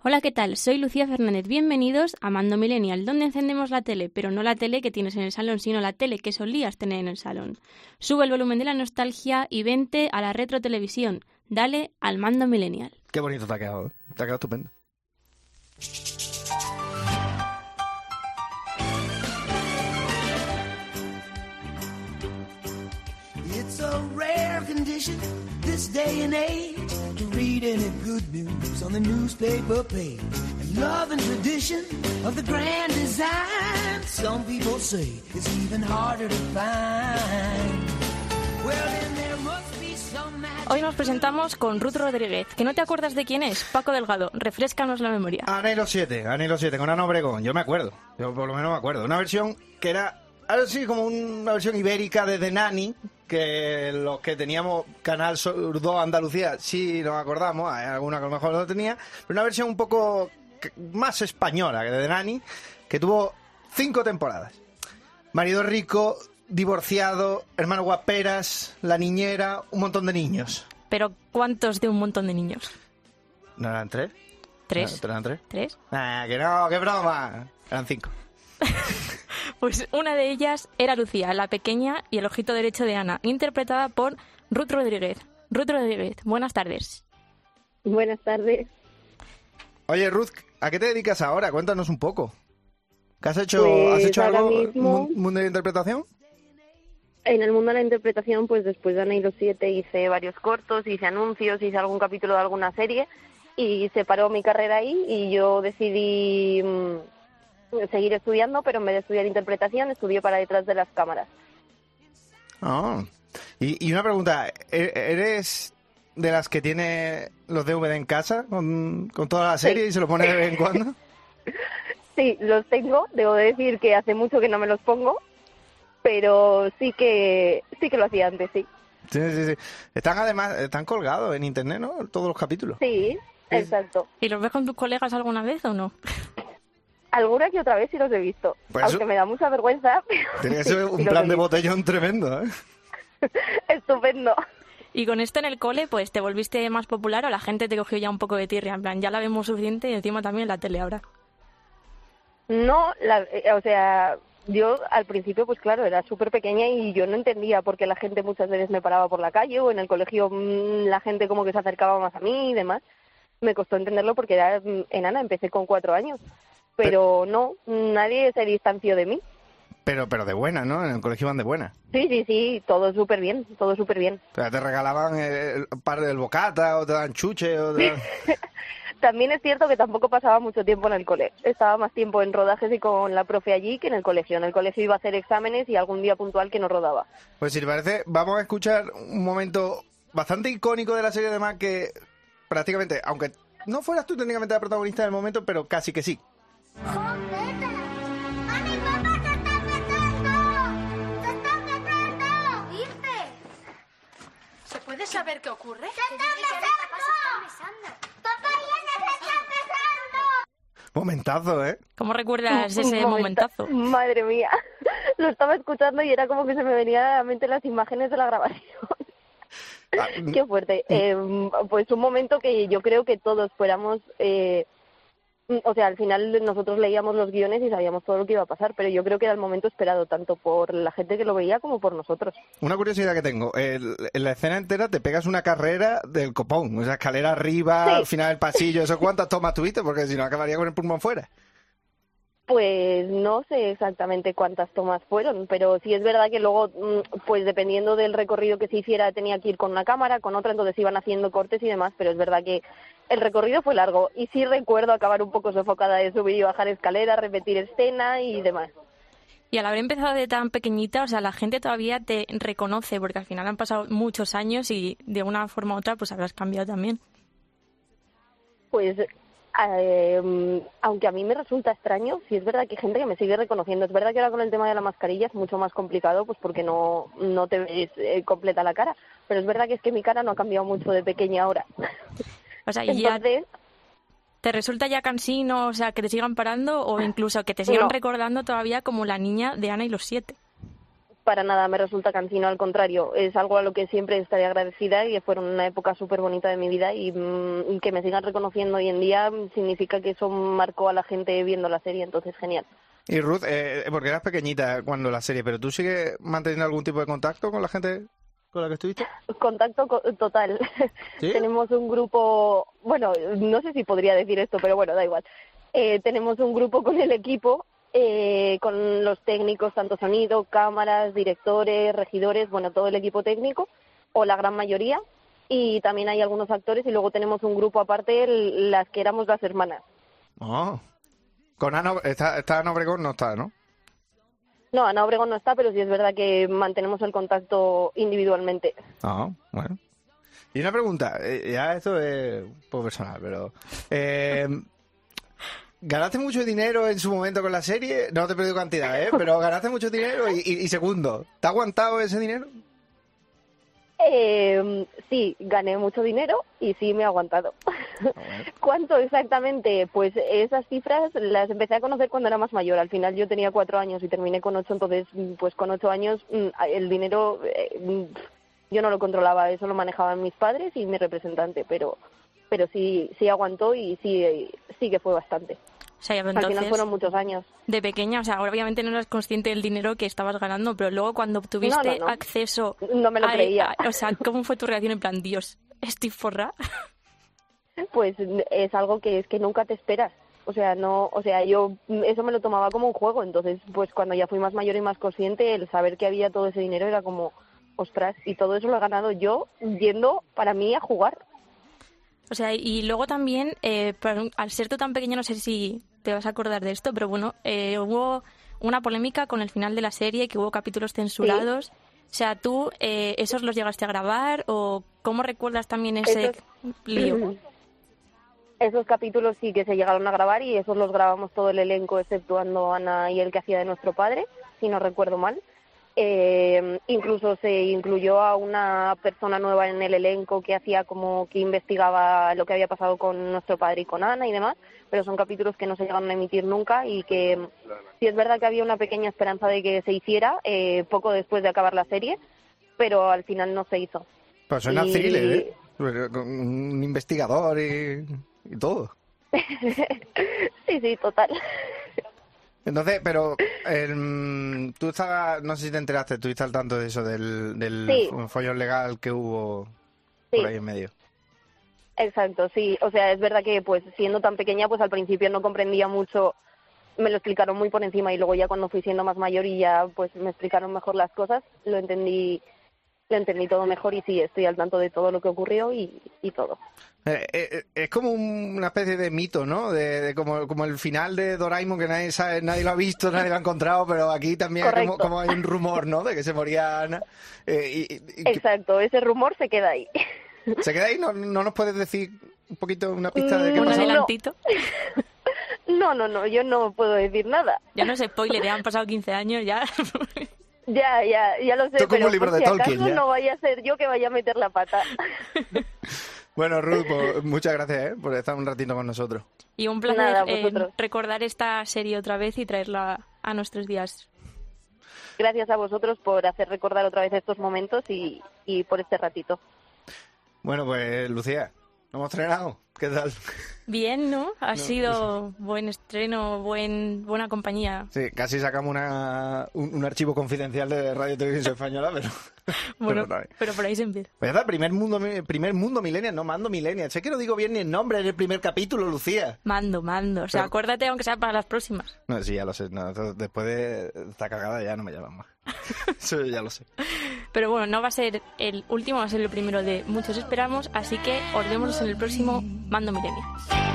Hola, ¿qué tal? Soy Lucía Fernández. Bienvenidos a Mando Millennial, donde encendemos la tele, pero no la tele que tienes en el salón, sino la tele que solías tener en el salón. Sube el volumen de la nostalgia y vente a la retro televisión. Dale al Mando Millennial. Qué bonito te ha quedado. ¿eh? Te ha quedado estupendo. It's a rare condition this day and age to read any good news on the newspaper page. And love and tradition of the grand design, some people say it's even harder to find. Well, then there must be some magic. Hoy nos presentamos con Ruth Rodríguez. ¿Que no te acuerdas de quién es? Paco Delgado. Refrescanos la memoria. Anhelo 7, Anhelo 7, con Ana Obregón. Yo me acuerdo. Yo por lo menos me acuerdo. Una versión que era así como una versión ibérica de The Nanny, que los que teníamos Canal Sur 2 Andalucía sí nos acordamos, hay alguna que a lo mejor no tenía, pero una versión un poco más española que de Nanny, que tuvo cinco temporadas. Marido rico, divorciado, hermano guaperas, la niñera, un montón de niños. Pero ¿cuántos de un montón de niños? ¿No eran tres? ¿Tres? ¿No eran tres? ¿Tres? Ah, que no, que broma. Eran cinco. Pues una de ellas era Lucía, la pequeña y el ojito derecho de Ana, interpretada por Ruth Rodríguez. Ruth Rodríguez, buenas tardes. Buenas tardes. Oye, Ruth, ¿a qué te dedicas ahora? Cuéntanos un poco. ¿Qué has hecho? Pues ¿Has hecho ahora algo mismo- mundo de interpretación? En el mundo de la interpretación, pues después de Ana y los siete hice varios cortos, hice anuncios, hice algún capítulo de alguna serie y se paró mi carrera ahí y yo decidí mm, seguir estudiando, pero en vez de estudiar interpretación, estudié para detrás de las cámaras. Ah. Y, y una pregunta, ¿e- ¿eres de las que tiene los DVD en casa con, con toda la serie y se lo pone de vez en cuando? Sí, los tengo, debo decir que hace mucho que no me los pongo, pero sí que sí que lo hacía antes, sí. Sí, sí, sí. Están además, están colgados en internet, ¿no? Todos los capítulos. Sí, exacto. ¿Y los ves con tus colegas alguna vez o no? Alguna que otra vez sí los he visto, Pues aunque eso- me da mucha vergüenza. Tiene que ser un plan de botellón tremendo, ¿eh? Estupendo. Y con esto en el cole, pues te volviste más popular o la gente te cogió ya un poco de tierra, en plan, ya la vemos suficiente y encima también en la tele ahora. No, la, eh, o sea, yo al principio, pues claro, era súper pequeña y yo no entendía por qué la gente muchas veces me paraba por la calle o en el colegio mm, la gente como que se acercaba más a mí y demás. Me costó entenderlo porque era mm, enana, empecé con cuatro años. Pero no, nadie se distanció de mí. Pero, pero de buena, ¿no? En el colegio van de buena. Sí, sí, sí, todo súper bien, todo súper bien. O sea, te regalaban el, el par del bocata, o te dan chuche, o te dan... También es cierto que tampoco pasaba mucho tiempo en el cole. Estaba más tiempo en rodajes y con la profe allí que en el colegio. En el colegio iba a hacer exámenes y algún día puntual que no rodaba. Pues si te parece, vamos a escuchar un momento bastante icónico de la serie, además que prácticamente, aunque no fueras tú técnicamente la protagonista del momento, pero casi que sí. ¡A mi papá se está besando! ¡Se está besando! ¿Dice? ¿Se puede saber qué ocurre? ¡Se están besando! ¡Papá y ese se están besando! Momentazo, ¿eh? ¿Cómo recuerdas ese momenta- momentazo? Madre mía. Lo estaba escuchando y era como que se me venían a la mente las imágenes de la grabación. Ah, Qué fuerte. Eh, pues un momento que yo creo que todos fuéramos... Eh, o sea, al final nosotros leíamos los guiones y sabíamos todo lo que iba a pasar, pero yo creo que era el momento esperado tanto por la gente que lo veía como por nosotros. Una curiosidad que tengo, el- en la escena entera te pegas una carrera del copón, o sea, escalera arriba, Sí. al final del pasillo, ¿eso cuántas tomas tuviste? Porque si no acabaría con el pulmón fuera. Pues no sé exactamente cuántas tomas fueron, pero sí es verdad que luego, mm, pues dependiendo del recorrido que se hiciera, tenía que ir con una cámara, con otra, entonces iban haciendo cortes y demás, pero es verdad que el recorrido fue largo y sí recuerdo acabar un poco sofocada de subir y bajar escaleras, repetir escena y demás. Y al haber empezado de tan pequeñita, o sea, la gente todavía te reconoce, porque al final han pasado muchos años y de una forma u otra, pues habrás cambiado también. Pues eh, aunque a mí me resulta extraño, sí es verdad que hay gente que me sigue reconociendo. Es verdad que ahora con el tema de la mascarilla es mucho más complicado, pues porque no, no te ves eh, completa la cara. Pero es verdad que es que mi cara no ha cambiado mucho de pequeña ahora. O sea, y ya ¿Te resulta ya cansino, o sea, que te sigan parando o incluso que te sigan No. recordando todavía como la niña de Ana y los siete? Para nada me resulta cansino, al contrario, es algo a lo que siempre estaré agradecida y fueron una época súper bonita de mi vida y mm, que me sigan reconociendo hoy en día significa que eso marcó a la gente viendo la serie, entonces genial. Y Ruth, eh, porque eras pequeñita cuando la serie, pero ¿tú sigues manteniendo algún tipo de contacto con la gente con la que estuviste? Contacto co- total. ¿Sí? tenemos un grupo, bueno, no sé si podría decir esto, pero bueno, da igual. Eh, tenemos un grupo con el equipo, eh, con los técnicos, tanto sonido, cámaras, directores, regidores, bueno, todo el equipo técnico, o la gran mayoría. Y también hay algunos actores y luego tenemos un grupo aparte, el- las que éramos las hermanas. Oh. Con Ana, está, está Ana Obregón, no está, ¿no? No, Ana Obregón no está, pero sí es verdad que mantenemos el contacto individualmente. Ah, bueno. Y una pregunta, eh, ya esto es un poco personal, pero... eh, ¿Ganaste mucho dinero en su momento con la serie? No te he pedido cantidad, ¿eh? Pero ganaste mucho dinero y, y- y segundo, ¿te ha aguantado ese dinero? Eh, sí, gané mucho dinero y sí me he aguantado. ¿Cuánto exactamente? Pues esas cifras las empecé a conocer cuando era más mayor. Al final yo tenía cuatro años y terminé con ocho, entonces mm, pues con ocho años mm, el dinero eh, mm, yo no lo controlaba, eso lo manejaban mis padres y mi representante, pero pero sí sí aguantó y sí sí que fue bastante. O sea, ya Al final entonces, fueron muchos años. de pequeña, o sea, obviamente no eras consciente del dinero que estabas ganando, pero luego cuando tuviste No, no, no. acceso... No me lo a- creía. a- o sea, ¿cómo fue tu reacción en plan, Dios, estoy forra? pues es algo que es que nunca te esperas. O sea, no, o sea, yo eso me lo tomaba como un juego, entonces pues cuando ya fui más mayor y más consciente, el saber que había todo ese dinero era como, ostras, y todo eso lo he ganado yo yendo para mí a jugar. O sea, y luego también, eh, al ser tú tan pequeño, no sé si te vas a acordar de esto, pero bueno, eh, hubo una polémica con el final de la serie, que hubo capítulos censurados. O sea, ¿tú eh, esos los llegaste a grabar o cómo recuerdas también ese Esos- lío? Esos capítulos sí que se llegaron a grabar y esos los grabamos todo el elenco, exceptuando Ana y el que hacía de nuestro padre, si no recuerdo mal. Eh, incluso se incluyó a una persona nueva en el elenco que hacía como que investigaba lo que había pasado con nuestro padre y con Ana y demás, pero son capítulos que no se llegaron a emitir nunca y que sí es verdad que había una pequeña esperanza de que se hiciera eh, poco después de acabar la serie, pero al final no se hizo. Pues suena Y- thriller, ¿eh? Un investigador y, y todo. sí, sí, total. Entonces, pero el, tú estabas, no sé si te enteraste, estuviste al tanto de eso, del, del Sí. follón legal que hubo Sí. por ahí en medio. Exacto, sí. O sea, es verdad que pues siendo tan pequeña, pues al principio no comprendía mucho, me lo explicaron muy por encima y luego ya cuando fui siendo más mayor y ya pues me explicaron mejor las cosas, lo entendí, lo entendí todo mejor y sí, estoy al tanto de todo lo que ocurrió y, y todo. Eh, eh, es como un- una especie de mito, ¿no? De, de como, como el final de Doraemon que nadie sabe, nadie lo ha visto, nadie lo ha encontrado, pero aquí también hay como, como hay un rumor, ¿no? De que se moría Ana. Eh, y, y- Exacto, ese rumor se queda ahí. ¿Se queda ahí? ¿No, ¿No nos puedes decir un poquito una pista de qué Mm, Un pasó? no. adelantito. No, no, no, yo no puedo decir nada. Ya no es spoiler, ya han pasado 15 años, ya. Ya, ya, ya lo sé, pero libro por de si Tolkien, acaso ya. no vaya a ser yo que vaya a meter la pata. Bueno, Ruth, pues, muchas gracias ¿eh? por estar un ratito con nosotros. y un placer Nada, eh, recordar esta serie otra vez y traerla a nuestros días. Gracias a vosotros por hacer recordar otra vez estos momentos y, y por este ratito. Bueno, pues Lucía, ¿nos hemos estrenado? ¿Qué tal? Bien, ¿no? Ha sido buen estreno, buen buena compañía. Sí, casi sacamos una, un, un archivo confidencial de Radio Televisión Española, pero... Bueno, pero no. pero por ahí se empieza. Pues ya primer mundo, primer mundo millennial, no mando millennial. Sé que no digo bien ni el nombre en el primer capítulo, Lucía. Mando, mando. O sea, Pero- acuérdate, aunque sea para las próximas. No, sí, ya lo sé. No, después de esta cagada ya no me llaman más. Eso ya lo sé. Pero bueno, no va a ser el último, va a ser el primero de muchos esperamos. Así que os vemos en el próximo Mando Millennial.